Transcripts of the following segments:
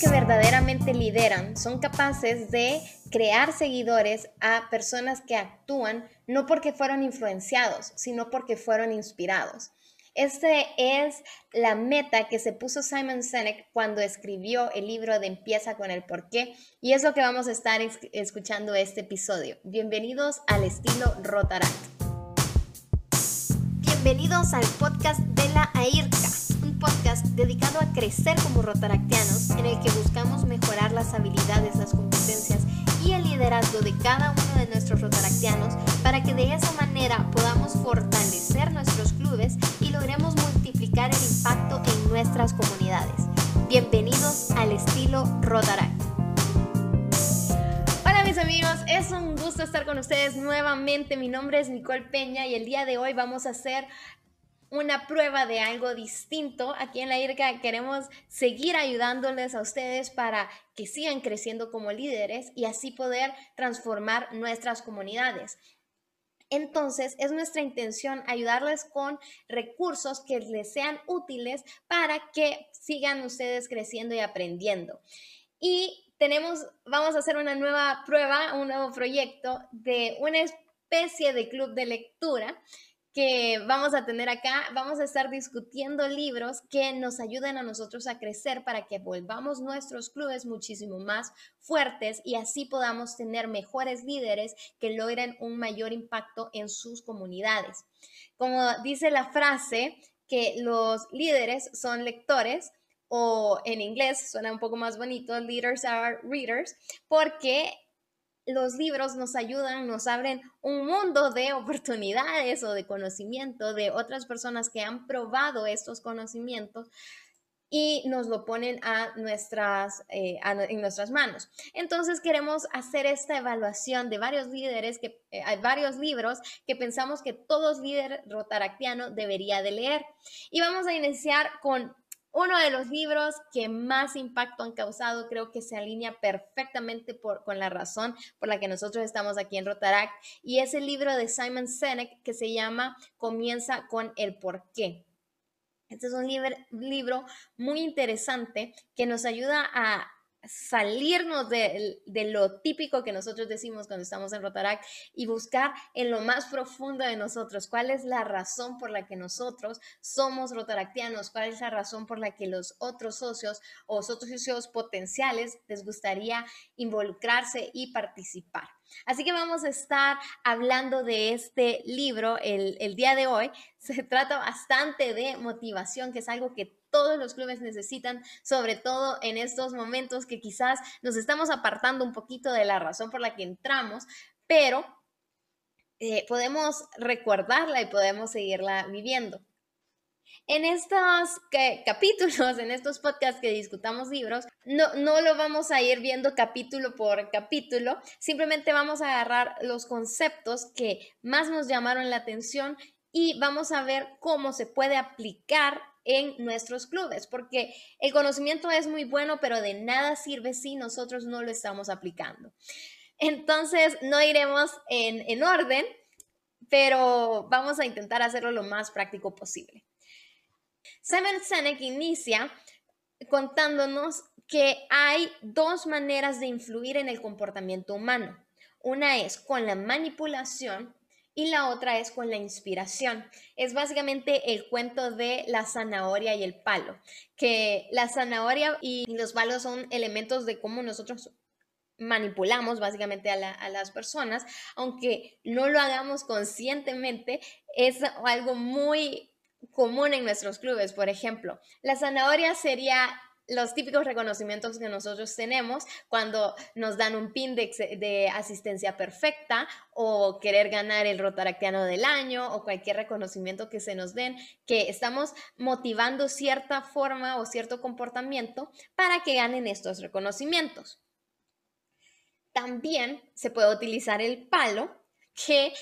que verdaderamente lideran son capaces de crear seguidores a personas que actúan no porque fueron influenciados, sino porque fueron inspirados. Esta es la meta que se puso Simon Sinek cuando escribió el libro de Empieza con el porqué y es lo que vamos a estar escuchando este episodio. Bienvenidos al estilo Rotaract. Bienvenidos al podcast de la AIRCA podcast dedicado a crecer como rotaractianos, en el que buscamos mejorar las habilidades, las competencias y el liderazgo de cada uno de nuestros rotaractianos para que de esa manera podamos fortalecer nuestros clubes y logremos multiplicar el impacto en nuestras comunidades. Bienvenidos al estilo Rotaract. Amigos, es un gusto estar con ustedes nuevamente. Mi nombre es Nicole Peña y el día de hoy vamos a hacer una prueba de algo distinto. Aquí en la IRCA queremos seguir ayudándoles a ustedes para que sigan creciendo como líderes y así poder transformar nuestras comunidades. Entonces, es nuestra intención ayudarles con recursos que les sean útiles para que sigan ustedes creciendo y aprendiendo. Y tenemos, vamos a hacer una nueva prueba, un nuevo proyecto de una especie de club de lectura que vamos a tener acá, vamos a estar discutiendo libros que nos ayuden a nosotros a crecer para que volvamos nuestros clubes muchísimo más fuertes y así podamos tener mejores líderes que logren un mayor impacto en sus comunidades. Como dice la frase, que los líderes son lectores, o en inglés suena un poco más bonito, leaders are readers, porque los libros nos ayudan, nos abren un mundo de oportunidades o de conocimiento de otras personas que han probado estos conocimientos y nos lo ponen a nuestras, eh, en nuestras manos. Entonces queremos hacer esta evaluación de varios líderes, que, eh, hay varios libros que pensamos que todos líder rotaractiano debería de leer. Y vamos a iniciar con uno de los libros que más impacto han causado, creo que se alinea perfectamente con la razón por la que nosotros estamos aquí en Rotaract, y es el libro de Simon Sinek que se llama Comienza con el porqué. Este es un libro muy interesante que nos ayuda a salirnos de, lo típico que nosotros decimos cuando estamos en Rotaract y buscar en lo más profundo de nosotros cuál es la razón por la que nosotros somos rotaractianos, cuál es la razón por la que los otros socios o otros socios potenciales les gustaría involucrarse y participar. Así que vamos a estar hablando de este libro el, el día de hoy. Se trata bastante de motivación, que es algo que todos los clubes necesitan, sobre todo en estos momentos que quizás nos estamos apartando un poquito de la razón por la que entramos, pero eh, podemos recordarla y podemos seguirla viviendo. En estos capítulos, en estos podcasts que discutamos libros, no, no lo vamos a ir viendo capítulo por capítulo, simplemente vamos a agarrar los conceptos que más nos llamaron la atención y vamos a ver cómo se puede aplicar en nuestros clubes, porque el conocimiento es muy bueno, pero de nada sirve si nosotros no lo estamos aplicando. Entonces, no iremos en, en orden, pero vamos a intentar hacerlo lo más práctico posible. Simon Sinek inicia contándonos que hay dos maneras de influir en el comportamiento humano. Una es con la manipulación y la otra es con la inspiración. Es básicamente el cuento de la zanahoria y el palo, que la zanahoria y los palos son elementos de cómo nosotros manipulamos básicamente a, a, las personas, aunque no lo hagamos conscientemente, es algo muy común en nuestros clubes. Por ejemplo, la zanahoria sería los típicos reconocimientos que nosotros tenemos cuando nos dan un pin de, asistencia perfecta o querer ganar el Rotaractiano del año o cualquier reconocimiento que se nos den, que estamos motivando cierta forma o cierto comportamiento para que ganen estos reconocimientos. También se puede utilizar el palo, que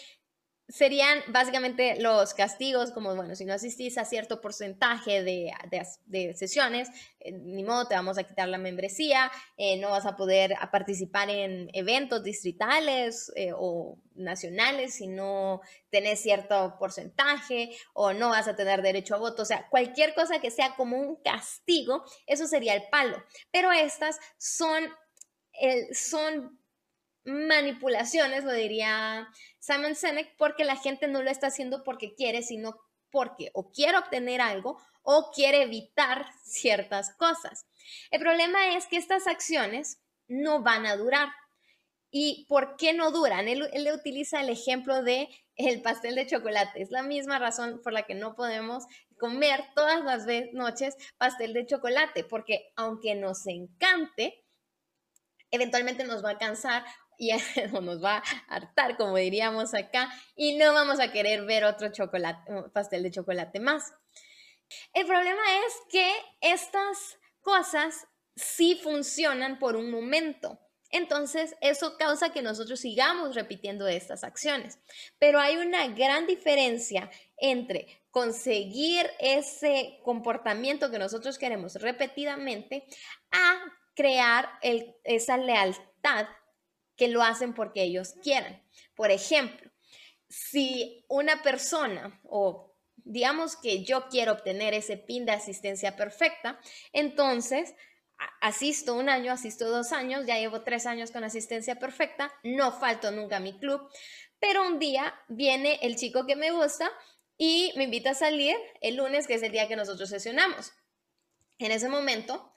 serían básicamente los castigos, como, bueno, si no asistís a cierto porcentaje de, de, sesiones, eh, ni modo, te vamos a quitar la membresía, eh, no vas a poder participar en eventos distritales eh, o nacionales si no tenés cierto porcentaje, o no vas a tener derecho a voto, o sea, cualquier cosa que sea como un castigo, eso sería el palo. Pero estas son, son manipulaciones, lo diría Simon Sinek, porque la gente no lo está haciendo porque quiere, sino porque o quiere obtener algo o quiere evitar ciertas cosas. El problema es que estas acciones no van a durar. ¿Y por qué no duran? Él, él utiliza el ejemplo de el pastel de chocolate. Es la misma razón por la que no podemos comer todas las noches pastel de chocolate, porque aunque nos encante, eventualmente nos va a cansar y nos va a hartar, como diríamos acá, y no vamos a querer ver otro chocolate, pastel de chocolate más. El problema es que estas cosas sí funcionan por un momento. Entonces, eso causa que nosotros sigamos repitiendo estas acciones. Pero hay una gran diferencia entre conseguir ese comportamiento que nosotros queremos repetidamente a crear esa lealtad que lo hacen porque ellos quieren. Por ejemplo, si una persona o digamos que yo quiero obtener ese pin de asistencia perfecta, entonces asisto un año, asisto dos años, ya llevo tres años con asistencia perfecta, no falto nunca a mi club, pero un día viene el chico que me gusta y me invita a salir el lunes, que es el día que nosotros sesionamos. En ese momento,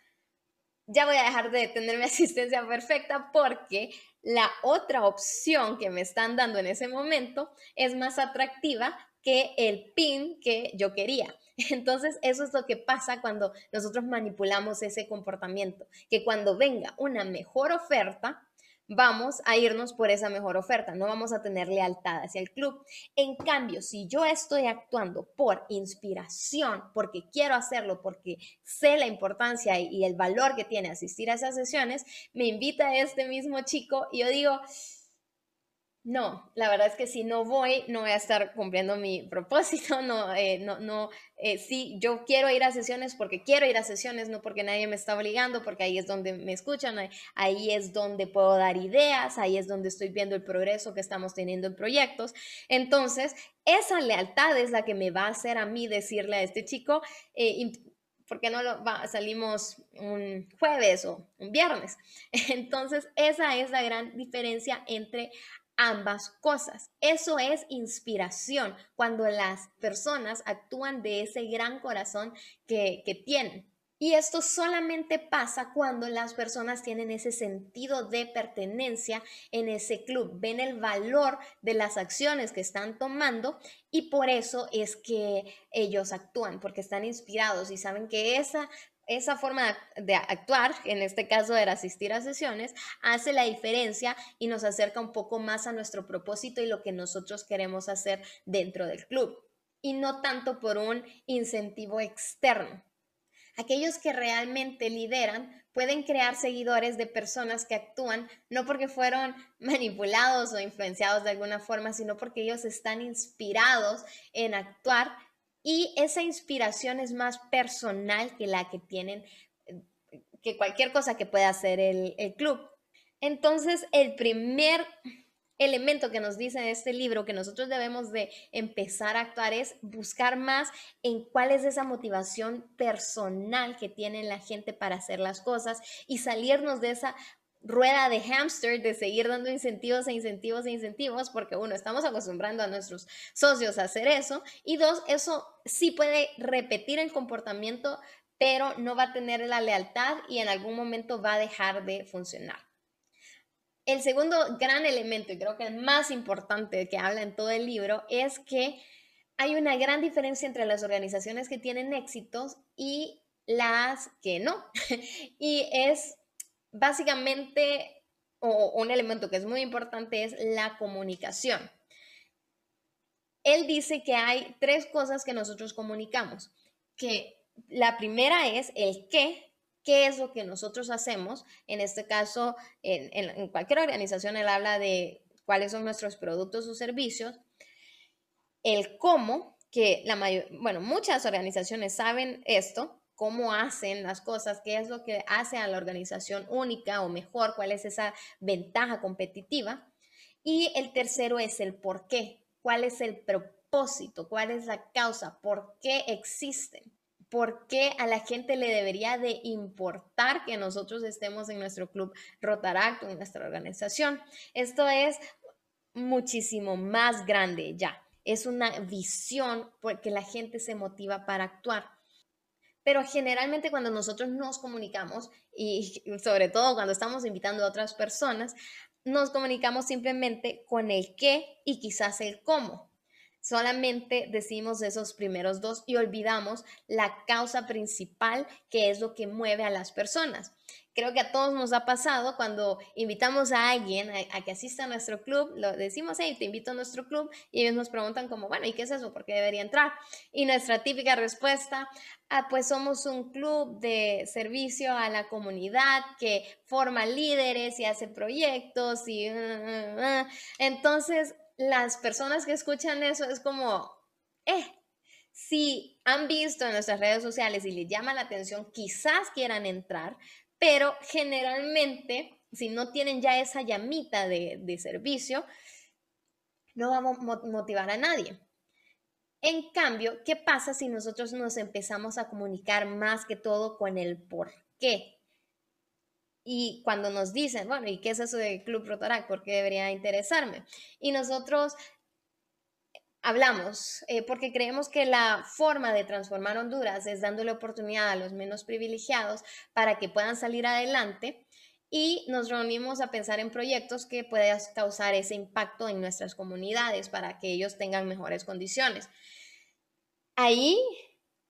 ya voy a dejar de tener mi asistencia perfecta porque la otra opción que me están dando en ese momento es más atractiva que el pin que yo quería. Entonces, eso es lo que pasa cuando nosotros manipulamos ese comportamiento, que cuando venga una mejor oferta, vamos a irnos por esa mejor oferta, no vamos a tener lealtad hacia el club. En cambio, si yo estoy actuando por inspiración, porque quiero hacerlo, porque sé la importancia y el valor que tiene asistir a esas sesiones, me invita este mismo chico y yo digo, no, la verdad es que si no voy, no voy a estar cumpliendo mi propósito, no, eh, no, no, eh, sí, yo quiero ir a sesiones porque quiero ir a sesiones, no porque nadie me está obligando, porque ahí es donde me escuchan, ahí es donde puedo dar ideas, ahí es donde estoy viendo el progreso que estamos teniendo en proyectos. Entonces, esa lealtad es la que me va a hacer a mí decirle a este chico, eh, ¿por qué no lo salimos un jueves o un viernes? Entonces, esa es la gran diferencia entre ambas cosas. Eso es inspiración, cuando las personas actúan de ese gran corazón que, tienen. Y esto solamente pasa cuando las personas tienen ese sentido de pertenencia en ese club, ven el valor de las acciones que están tomando y por eso es que ellos actúan, porque están inspirados y saben que esa esa forma de actuar, en este caso era asistir a sesiones, hace la diferencia y nos acerca un poco más a nuestro propósito y lo que nosotros queremos hacer dentro del club, y no tanto por un incentivo externo. Aquellos que realmente lideran pueden crear seguidores de personas que actúan no porque fueron manipulados o influenciados de alguna forma, sino porque ellos están inspirados en actuar y esa inspiración es más personal que la que tienen, que cualquier cosa que pueda hacer el, club. Entonces, el primer elemento que nos dice este libro que nosotros debemos de empezar a actuar es buscar más en cuál es esa motivación personal que tiene la gente para hacer las cosas y salirnos de esa rueda de hamster de seguir dando incentivos e incentivos e incentivos, porque uno, estamos acostumbrando a nuestros socios a hacer eso, y dos, eso sí puede repetir el comportamiento, pero no va a tener la lealtad y en algún momento va a dejar de funcionar. El segundo gran elemento, y creo que el más importante que habla en todo el libro, es que hay una gran diferencia entre las organizaciones que tienen éxitos y las que no. y es básicamente, o un elemento que es muy importante es la comunicación. Él dice que hay tres cosas que nosotros comunicamos, que la primera es el qué, qué es lo que nosotros hacemos. En este caso, en, cualquier organización él habla de cuáles son nuestros productos o servicios. el cómo, que la mayor, bueno, muchas organizaciones saben esto, cómo hacen las cosas, qué es lo que hace a la organización única o mejor, cuál es esa ventaja competitiva. Y el tercero es el por qué, cuál es el propósito, cuál es la causa, por qué existen, por qué a la gente le debería de importar que nosotros estemos en nuestro club Rotaract, en nuestra organización. Esto es muchísimo más grande ya. Es una visión porque la gente se motiva para actuar. Pero generalmente cuando nosotros nos comunicamos, y sobre todo cuando estamos invitando a otras personas, nos comunicamos simplemente con el qué y quizás el cómo. Solamente decimos esos primeros dos y olvidamos la causa principal que es lo que mueve a las personas. Creo que a todos nos ha pasado cuando invitamos a alguien a, que asista a nuestro club, lo decimos, hey, te invito a nuestro club y ellos nos preguntan como, bueno, ¿y qué es eso? ¿Por qué debería entrar? Y nuestra típica respuesta, ah, pues somos un club de servicio a la comunidad que forma líderes y hace proyectos y... Uh, uh, uh". Entonces, las personas que escuchan eso es como, eh, si han visto en nuestras redes sociales y les llama la atención, quizás quieran entrar, pero generalmente, si no tienen ya esa llamita de, de servicio, no vamos a motivar a nadie. En cambio, ¿qué pasa si nosotros nos empezamos a comunicar más que todo con el por qué? Y cuando nos dicen, bueno, ¿y qué es eso de Club Rotaract? ¿Por qué debería interesarme? Y nosotros hablamos, eh, porque creemos que la forma de transformar Honduras es dándole oportunidad a los menos privilegiados para que puedan salir adelante y nos reunimos a pensar en proyectos que puedan causar ese impacto en nuestras comunidades para que ellos tengan mejores condiciones. Ahí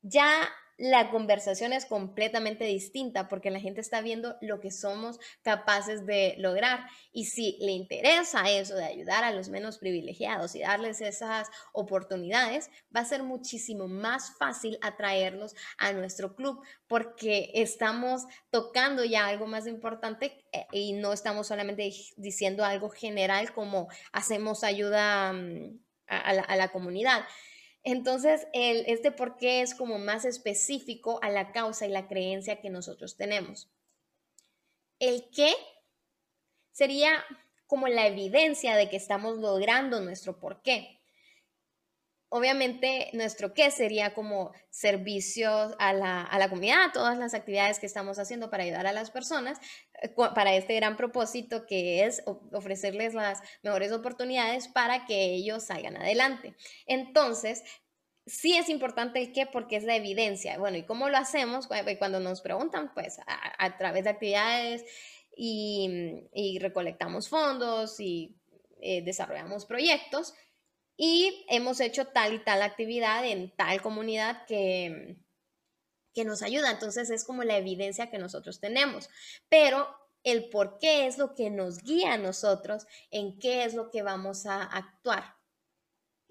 ya la conversación es completamente distinta porque la gente está viendo lo que somos capaces de lograr. Y si le interesa eso de ayudar a los menos privilegiados y darles esas oportunidades, va a ser muchísimo más fácil atraerlos a nuestro club porque estamos tocando ya algo más importante eh, y no estamos solamente diciendo algo general como hacemos ayuda mm, a la comunidad entonces, el, este por qué es como más específico a la causa y la creencia que nosotros tenemos. El qué sería como la evidencia de que estamos logrando nuestro por qué. Obviamente, nuestro qué sería como servicios a la, a la comunidad, todas las actividades que estamos haciendo para ayudar a las personas, eh, para este gran propósito que es ofrecerles las mejores oportunidades para que ellos salgan adelante. Entonces, sí es importante el qué porque es la evidencia. Bueno, ¿y cómo lo hacemos? Cuando nos preguntan, pues a, través de actividades y, recolectamos fondos y eh, desarrollamos proyectos y hemos hecho tal y tal actividad en tal comunidad que, que nos ayuda. Entonces es como la evidencia que nosotros tenemos. Pero el por qué es lo que nos guía a nosotros en qué es lo que vamos a actuar.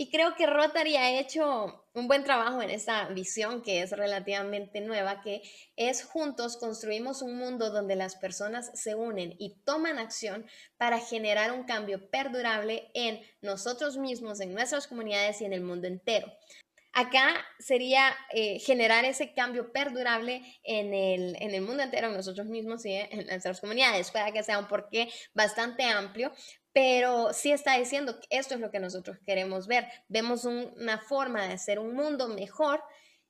Y creo que Rotary ha hecho un buen trabajo en esta visión que es relativamente nueva, que es juntos construimos un mundo donde las personas se unen y toman acción para generar un cambio perdurable en nosotros mismos, en nuestras comunidades y en el mundo entero. Acá sería eh, generar ese cambio perdurable en el, en el, mundo entero, en nosotros mismos y en nuestras comunidades. Puede que sea un porqué bastante amplio, pero sí está diciendo que esto es lo que nosotros queremos ver. Vemos una forma de hacer un mundo mejor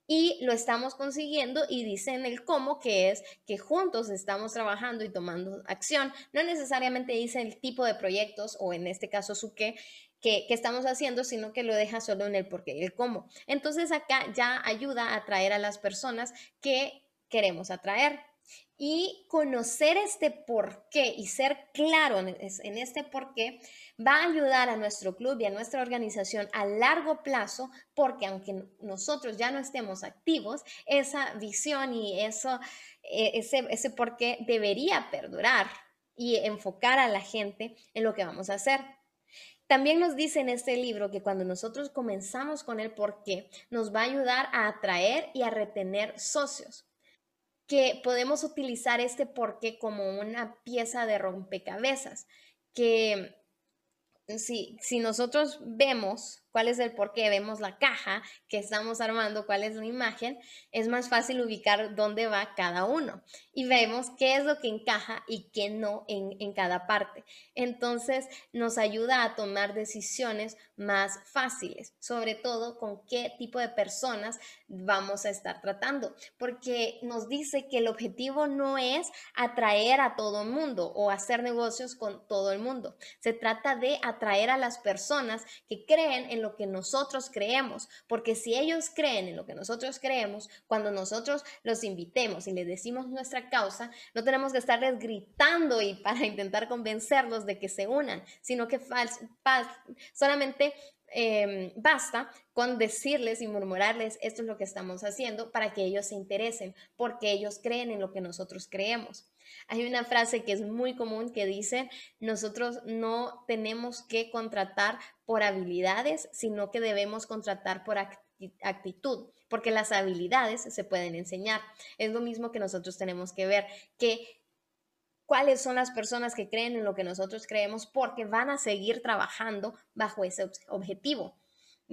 y lo estamos consiguiendo y dicen el cómo, que es que juntos estamos trabajando y tomando acción. No necesariamente dice el tipo de proyectos o en este caso su qué, que, estamos haciendo, sino que lo deja solo en el por qué y el cómo. Entonces acá ya ayuda a atraer a las personas que queremos atraer. Y conocer este por qué y ser claro en, este por qué va a ayudar a nuestro club y a nuestra organización a largo plazo, porque aunque nosotros ya no estemos activos, esa visión y eso, e, ese, ese por qué debería perdurar y enfocar a la gente en lo que vamos a hacer. También nos dice en este libro que cuando nosotros comenzamos con el por qué, nos va a ayudar a atraer y a retener socios, que podemos utilizar este por qué como una pieza de rompecabezas, que si, si nosotros vemos cuál es el por qué, vemos la caja que estamos armando, cuál es la imagen, es más fácil ubicar dónde va cada uno y vemos qué es lo que encaja y qué no en, en cada parte. Entonces nos ayuda a tomar decisiones más fáciles, sobre todo con qué tipo de personas vamos a estar tratando, porque nos dice que el objetivo no es atraer a todo el mundo o hacer negocios con todo el mundo. Se trata de atraer a las personas que creen en lo que nosotros creemos, porque si ellos creen en lo que nosotros creemos, cuando nosotros los invitemos y les decimos nuestra causa, no tenemos que estarles gritando y para intentar convencerlos de que se unan, sino que solamente Em, basta con decirles y murmurarles esto es lo que estamos haciendo para que ellos se interesen, porque ellos creen en lo que nosotros creemos. Hay una frase que es muy común que dice, nosotros no tenemos que contratar por habilidades, sino que debemos contratar por actitud, porque las habilidades se pueden enseñar. Es lo mismo que nosotros tenemos que ver, que cuáles son las personas que creen en lo que nosotros creemos porque van a seguir trabajando bajo ese objetivo.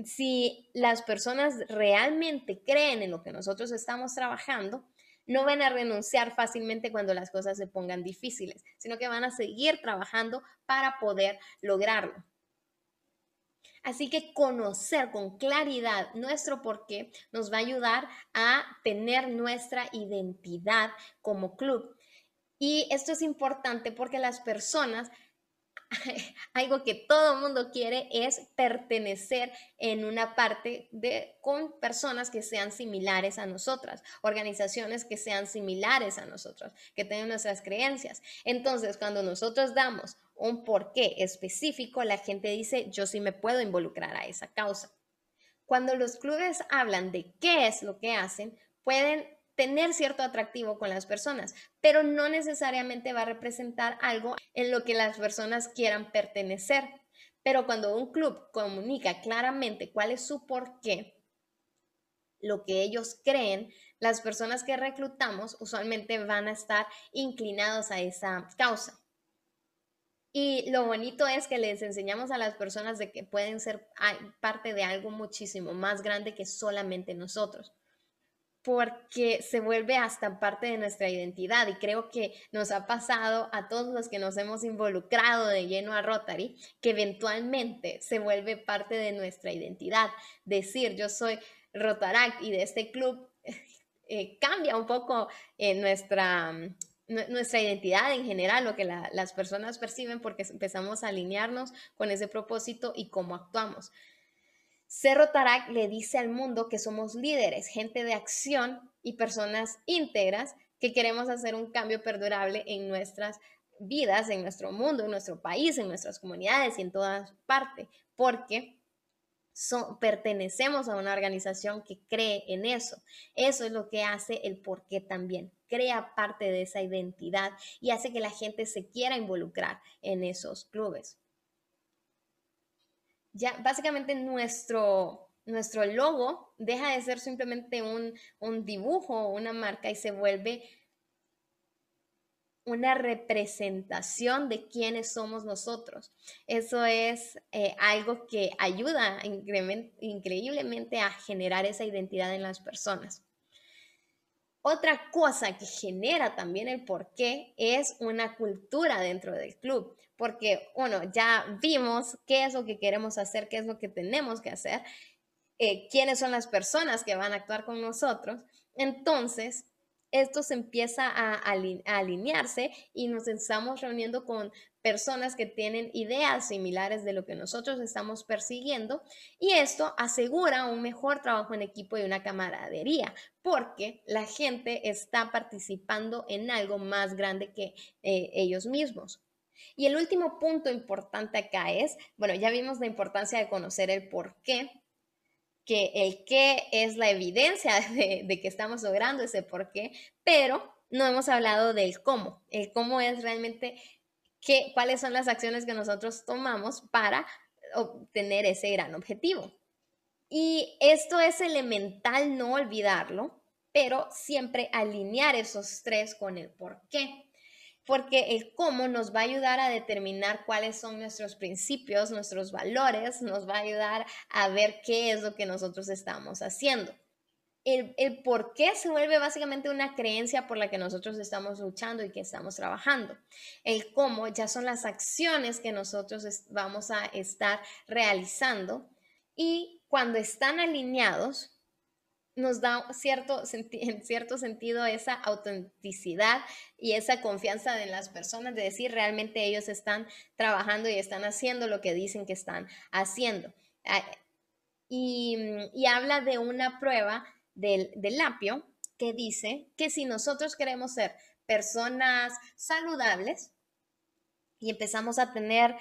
Si las personas realmente creen en lo que nosotros estamos trabajando, no van a renunciar fácilmente cuando las cosas se pongan difíciles, sino que van a seguir trabajando para poder lograrlo. Así que conocer con claridad nuestro porqué nos va a ayudar a tener nuestra identidad como club y esto es importante porque las personas, algo que todo mundo quiere es pertenecer en una parte de, con personas que sean similares a nosotras, organizaciones que sean similares a nosotros, que tengan nuestras creencias. Entonces, cuando nosotros damos un porqué específico, la gente dice, yo sí me puedo involucrar a esa causa. Cuando los clubes hablan de qué es lo que hacen, pueden tener cierto atractivo con las personas, pero no necesariamente va a representar algo en lo que las personas quieran pertenecer. Pero cuando un club comunica claramente cuál es su porqué, lo que ellos creen, las personas que reclutamos usualmente van a estar inclinados a esa causa. Y lo bonito es que les enseñamos a las personas de que pueden ser parte de algo muchísimo más grande que solamente nosotros porque se vuelve hasta parte de nuestra identidad y creo que nos ha pasado a todos los que nos hemos involucrado de lleno a Rotary, que eventualmente se vuelve parte de nuestra identidad. Decir yo soy Rotaract y de este club eh, cambia un poco eh, nuestra, nuestra identidad en general, lo que las personas perciben porque empezamos a alinearnos con ese propósito y cómo actuamos. Cerro Tarak le dice al mundo que somos líderes, gente de acción y personas íntegras que queremos hacer un cambio perdurable en nuestras vidas, en nuestro mundo, en nuestro país, en nuestras comunidades y en todas partes, porque pertenecemos a una organización que cree en eso. Eso es lo que hace el porqué también. Crea parte de esa identidad y hace que la gente se quiera involucrar en esos clubes ya básicamente nuestro, nuestro logo deja de ser simplemente un, un dibujo, una marca y se vuelve una representación de quiénes somos nosotros. Eso es eh, algo que ayuda increíblemente a generar esa identidad en las personas. Otra cosa que genera también el porqué es una cultura dentro del club, porque, bueno, ya vimos qué es lo que queremos hacer, qué es lo que tenemos que hacer, eh, quiénes son las personas que van a actuar con nosotros. Entonces, esto se empieza a, alinearse y nos estamos reuniendo con personas que tienen ideas similares de lo que nosotros estamos persiguiendo y esto asegura un mejor trabajo en equipo y una camaradería porque la gente está participando en algo más grande que eh, ellos mismos. Y el último punto importante acá es, bueno, ya vimos la importancia de conocer el por qué, que el qué es la evidencia de, que estamos logrando ese por qué, pero no hemos hablado del cómo. El cómo es realmente qué, cuáles son las acciones que nosotros tomamos para obtener ese gran objetivo. Y esto es elemental no olvidarlo, pero siempre alinear esos tres con el por qué. Porque el cómo nos va a ayudar a determinar cuáles son nuestros principios, nuestros valores, nos va a ayudar a ver qué es lo que nosotros estamos haciendo. El, el, por qué se vuelve básicamente una creencia por la que nosotros estamos luchando y que estamos trabajando. El cómo ya son las acciones que nosotros vamos a estar realizando y cuando están alineados, nos da cierto, en cierto sentido esa autenticidad y esa confianza de las personas de decir realmente ellos están trabajando y están haciendo lo que dicen que están haciendo. Ah, y, habla de una prueba del, del apio que dice que si nosotros queremos ser personas saludables y empezamos a tener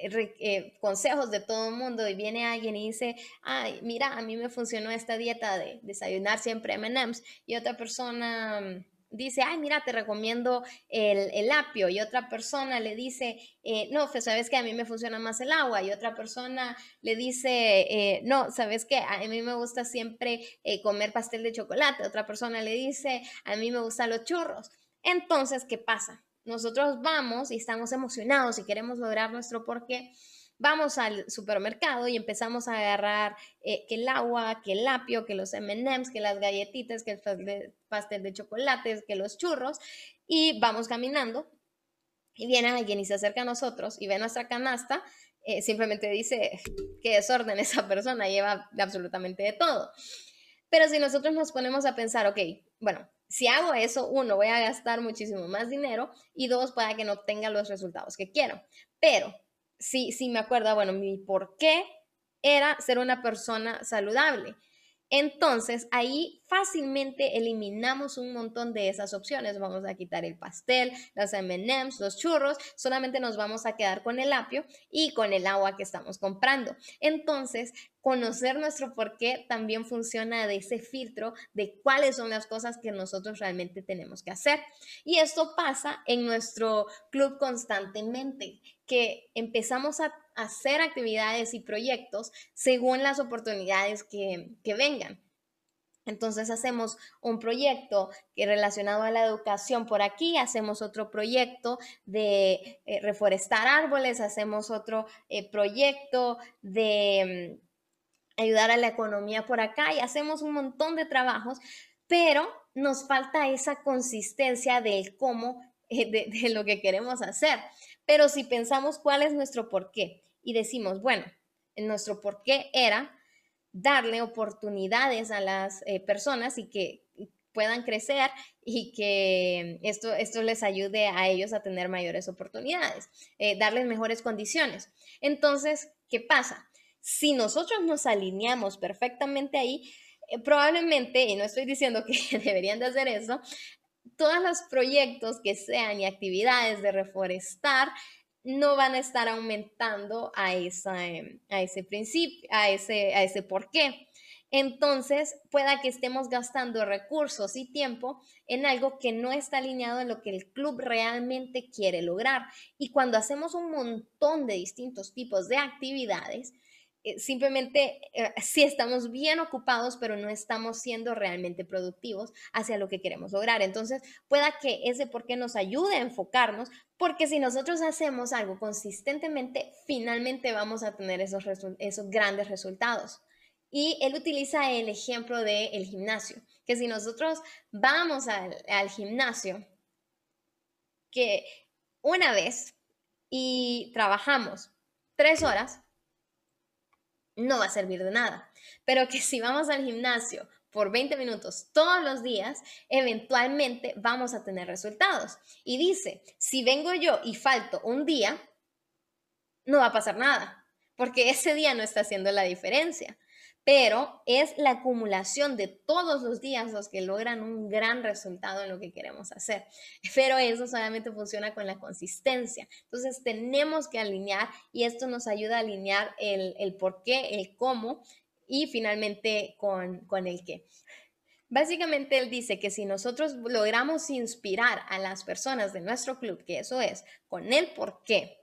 eh, eh, consejos de todo el mundo y viene alguien y dice, ay, mira, a mí me funcionó esta dieta de desayunar siempre M&M's y otra persona mm, dice, ay, mira, te recomiendo el, el apio y otra persona le dice, eh, no, sabes que a mí me funciona más el agua y otra persona le dice, no, sabes que a mí me gusta siempre comer pastel de chocolate, otra persona le dice, a mí me gustan los churros. Entonces, ¿qué pasa? Nosotros vamos y estamos emocionados y queremos lograr nuestro porqué, vamos al supermercado y empezamos a agarrar eh, que el agua, que el apio, que los MMs, que las galletitas, que el pastel de chocolates, que los churros, y vamos caminando y viene alguien y se acerca a nosotros y ve nuestra canasta, eh, simplemente dice qué desorden esa persona, lleva absolutamente de todo. Pero si nosotros nos ponemos a pensar, ok, bueno, si hago eso, uno, voy a gastar muchísimo más dinero y dos, para que no tenga los resultados que quiero. Pero si, si me acuerdo, bueno, mi por qué era ser una persona saludable. Entonces, ahí fácilmente eliminamos un montón de esas opciones. Vamos a quitar el pastel, las MMs, los churros, solamente nos vamos a quedar con el apio y con el agua que estamos comprando. Entonces, conocer nuestro por qué también funciona de ese filtro de cuáles son las cosas que nosotros realmente tenemos que hacer. Y esto pasa en nuestro club constantemente, que empezamos a hacer actividades y proyectos según las oportunidades que, vengan. Entonces hacemos un proyecto relacionado a la educación por aquí, hacemos otro proyecto de eh, reforestar árboles, hacemos otro eh, proyecto de mm, ayudar a la economía por acá y hacemos un montón de trabajos, pero nos falta esa consistencia del cómo, eh, de lo que queremos hacer. Pero si pensamos cuál es nuestro porqué y decimos, bueno, nuestro porqué era darle oportunidades a las eh, personas y que puedan crecer y que esto, esto les ayude a ellos a tener mayores oportunidades, eh, darles mejores condiciones. Entonces, ¿qué pasa? Si nosotros nos alineamos perfectamente ahí, eh, probablemente, y no estoy diciendo que deberían de hacer eso, todos los proyectos que sean y actividades de reforestar no van a estar aumentando a, esa, em, a ese principio, a ese, a ese por qué. Entonces, pueda que estemos gastando recursos y tiempo en algo que no está alineado en lo que el club realmente quiere lograr. Y cuando hacemos un montón de distintos tipos de actividades, simplemente eh, sí estamos bien ocupados, pero no estamos siendo realmente productivos hacia lo que queremos lograr. Entonces, pueda que ese por qué nos ayude a enfocarnos, porque si nosotros hacemos algo consistentemente, finalmente vamos a tener esos, esos grandes resultados. Y él utiliza el ejemplo del gimnasio, que si nosotros vamos al, al gimnasio, que una vez y trabajamos tres horas, no va a servir de nada. Pero que si vamos al gimnasio por 20 minutos todos los días, eventualmente vamos a tener resultados. Y dice, si vengo yo y falto un día, no va a pasar nada, porque ese día no está haciendo la diferencia pero es la acumulación de todos los días los que logran un gran resultado en lo que queremos hacer. Pero eso solamente funciona con la consistencia. Entonces tenemos que alinear y esto nos ayuda a alinear el, por qué, el cómo y finalmente con, con el qué. Básicamente él dice que si nosotros logramos inspirar a las personas de nuestro club, que eso es con el por qué,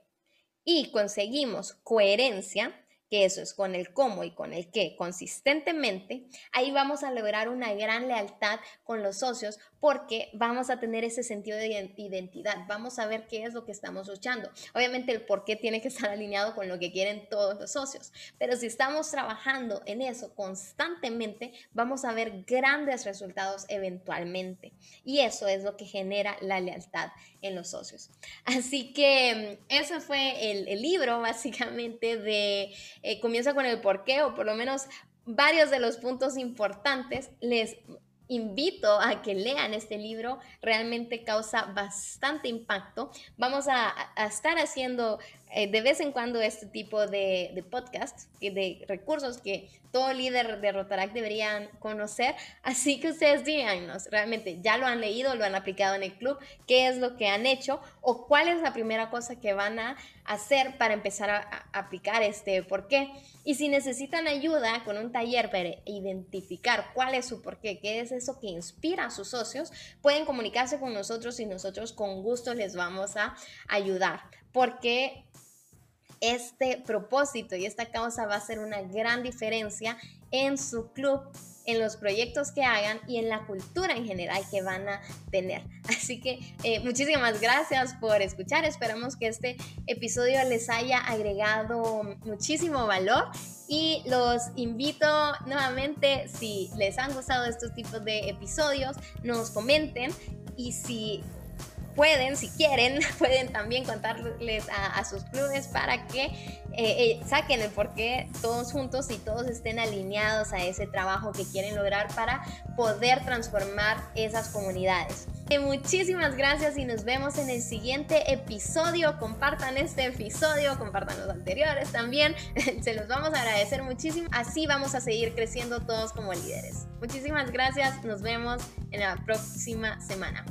y conseguimos coherencia, que eso es con el cómo y con el qué consistentemente, ahí vamos a lograr una gran lealtad con los socios porque vamos a tener ese sentido de identidad, vamos a ver qué es lo que estamos luchando. Obviamente el por qué tiene que estar alineado con lo que quieren todos los socios, pero si estamos trabajando en eso constantemente, vamos a ver grandes resultados eventualmente. Y eso es lo que genera la lealtad en los socios. Así que mm, ese fue el, libro básicamente de, eh, comienza con el por qué o por lo menos varios de los puntos importantes. Les invito a que lean este libro, realmente causa bastante impacto. Vamos a, estar haciendo eh, de vez en cuando este tipo de, de podcasts, de recursos que todo líder de Rotaract deberían conocer. Así que ustedes díganos, realmente, ¿ya lo han leído, lo han aplicado en el club? ¿Qué es lo que han hecho? ¿O cuál es la primera cosa que van a hacer para empezar a, aplicar este por qué? Y si necesitan ayuda con un taller para identificar cuál es su por qué, qué es eso que inspira a sus socios, pueden comunicarse con nosotros y nosotros con gusto les vamos a ayudar. Porque este propósito y esta causa va a hacer una gran diferencia en su club, en los proyectos que hagan y en la cultura en general que van a tener. Así que eh, muchísimas gracias por escuchar. Esperamos que este episodio les haya agregado muchísimo valor y los invito nuevamente, si les han gustado estos tipos de episodios, nos comenten y si pueden, si quieren, pueden también contarles a, sus clubes para que eh, eh, saquen el porqué todos juntos y todos estén alineados a ese trabajo que quieren lograr para poder transformar esas comunidades. Eh, muchísimas gracias y nos vemos en el siguiente episodio. Compartan este episodio, compartan los anteriores también. Se los vamos a agradecer muchísimo. Así vamos a seguir creciendo todos como líderes. Muchísimas gracias. Nos vemos en la próxima semana.